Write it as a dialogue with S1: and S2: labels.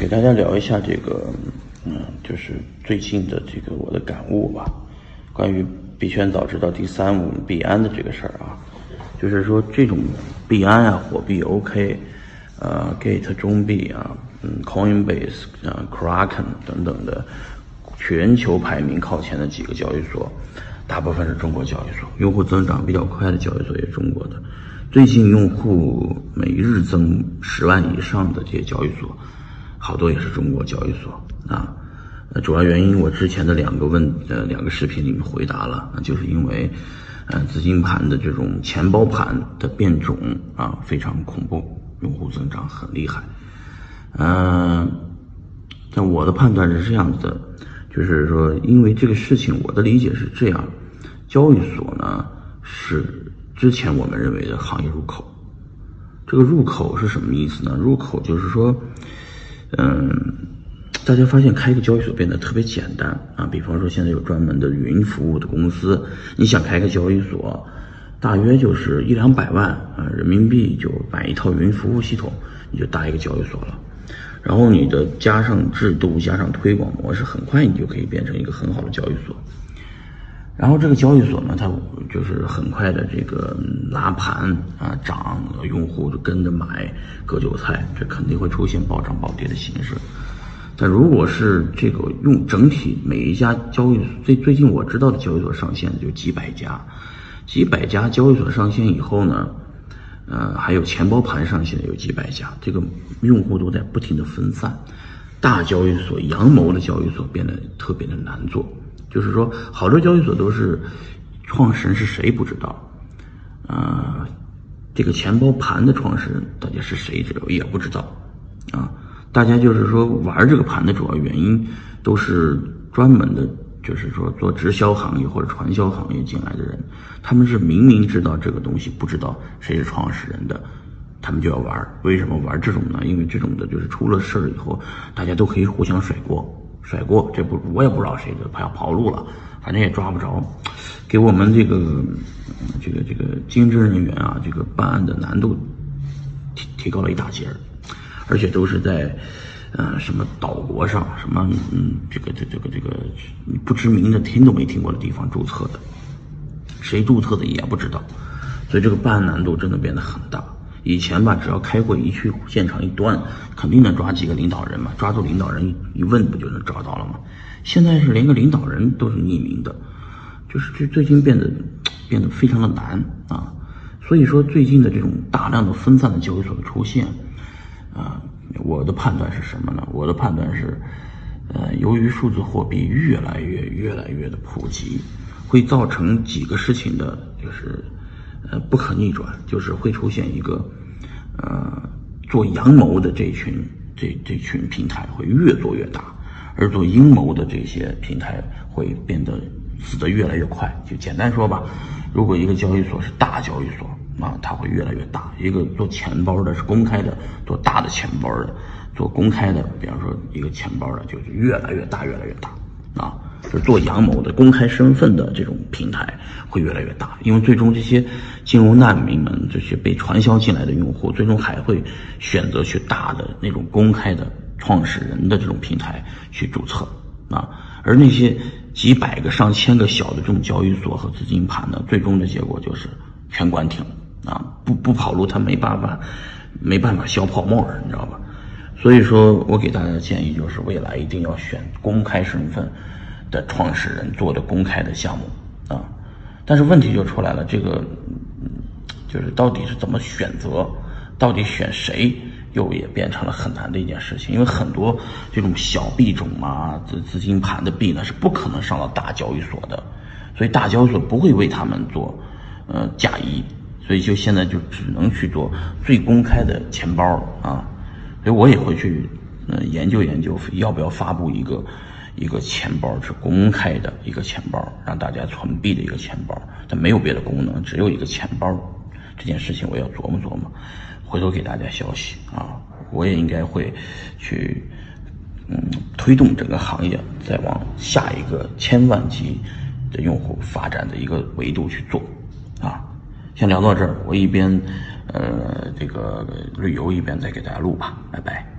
S1: 给大家聊一下这个，嗯，就是最近的这个我的感悟吧，关于币圈早知道第三五币安的这个事儿啊，就是说这种币安啊、火币 OK，呃，Gate 中币啊，嗯，Coinbase 啊、Kraken 等等的全球排名靠前的几个交易所，大部分是中国交易所，用户增长比较快的交易所也是中国的，最近用户每日增十万以上的这些交易所。好多也是中国交易所啊，主要原因我之前的两个问呃两个视频里面回答了，就是因为，呃，资金盘的这种钱包盘的变种啊非常恐怖，用户增长很厉害，嗯，但我的判断是这样子的，就是说，因为这个事情，我的理解是这样，交易所呢是之前我们认为的行业入口，这个入口是什么意思呢？入口就是说。嗯，大家发现开一个交易所变得特别简单啊！比方说，现在有专门的云服务的公司，你想开个交易所，大约就是一两百万啊人民币就买一套云服务系统，你就搭一个交易所了。然后你的加上制度，加上推广模式，很快你就可以变成一个很好的交易所。然后这个交易所呢，它就是很快的这个拉盘啊涨，用户就跟着买割韭菜，这肯定会出现暴涨暴跌的形式。但如果是这个用整体每一家交易所，最最近我知道的交易所上线就几百家，几百家交易所上线以后呢，呃，还有钱包盘上线的有几百家，这个用户都在不停的分散，大交易所、阳谋的交易所变得特别的难做。就是说，好多交易所都是创始人是谁不知道，啊，这个钱包盘的创始人大家是谁知道也不知道，啊，大家就是说玩这个盘的主要原因都是专门的，就是说做直销行业或者传销行业进来的人，他们是明明知道这个东西不知道谁是创始人的，他们就要玩。为什么玩这种呢？因为这种的就是出了事儿以后，大家都可以互相甩锅。甩锅，这不我也不知道谁的跑跑路了，反正也抓不着，给我们这个这个这个经侦人员啊，这个办案的难度提提高了一大截儿，而且都是在呃什么岛国上，什么嗯这个这这个这个不知名的听都没听过的地方注册的，谁注册的也不知道，所以这个办案难度真的变得很大。以前吧，只要开会一去现场一端，肯定能抓几个领导人嘛，抓住领导人一问不就能找到了吗？现在是连个领导人都是匿名的，就是这最近变得变得非常的难啊。所以说最近的这种大量的分散的交易所的出现，啊，我的判断是什么呢？我的判断是，呃，由于数字货币越来越越来越的普及，会造成几个事情的，就是。呃，不可逆转，就是会出现一个，呃，做阳谋的这群这这群平台会越做越大，而做阴谋的这些平台会变得死得越来越快。就简单说吧，如果一个交易所是大交易所啊，它会越来越大；一个做钱包的是公开的，做大的钱包的，做公开的，比方说一个钱包的，就是越来越大，越来越大啊。就做阳谋的公开身份的这种平台会越来越大，因为最终这些金融难民们，这些被传销进来的用户，最终还会选择去大的那种公开的创始人的这种平台去注册啊。而那些几百个、上千个小的这种交易所和资金盘呢，最终的结果就是全关停啊！不不跑路，他没办法，没办法消泡沫，你知道吧？所以说我给大家的建议就是，未来一定要选公开身份。的创始人做的公开的项目啊，但是问题就出来了，这个就是到底是怎么选择，到底选谁，又也变成了很难的一件事情。因为很多这种小币种啊，资资金盘的币呢，是不可能上到大交易所的，所以大交易所不会为他们做呃嫁衣，所以就现在就只能去做最公开的钱包啊，所以我也会去呃研究研究，要不要发布一个。一个钱包是公开的一个钱包，让大家存币的一个钱包，它没有别的功能，只有一个钱包。这件事情我要琢磨琢磨，回头给大家消息啊。我也应该会去，嗯，推动整个行业再往下一个千万级的用户发展的一个维度去做啊。先聊到这儿，我一边呃这个旅游一边再给大家录吧，拜拜。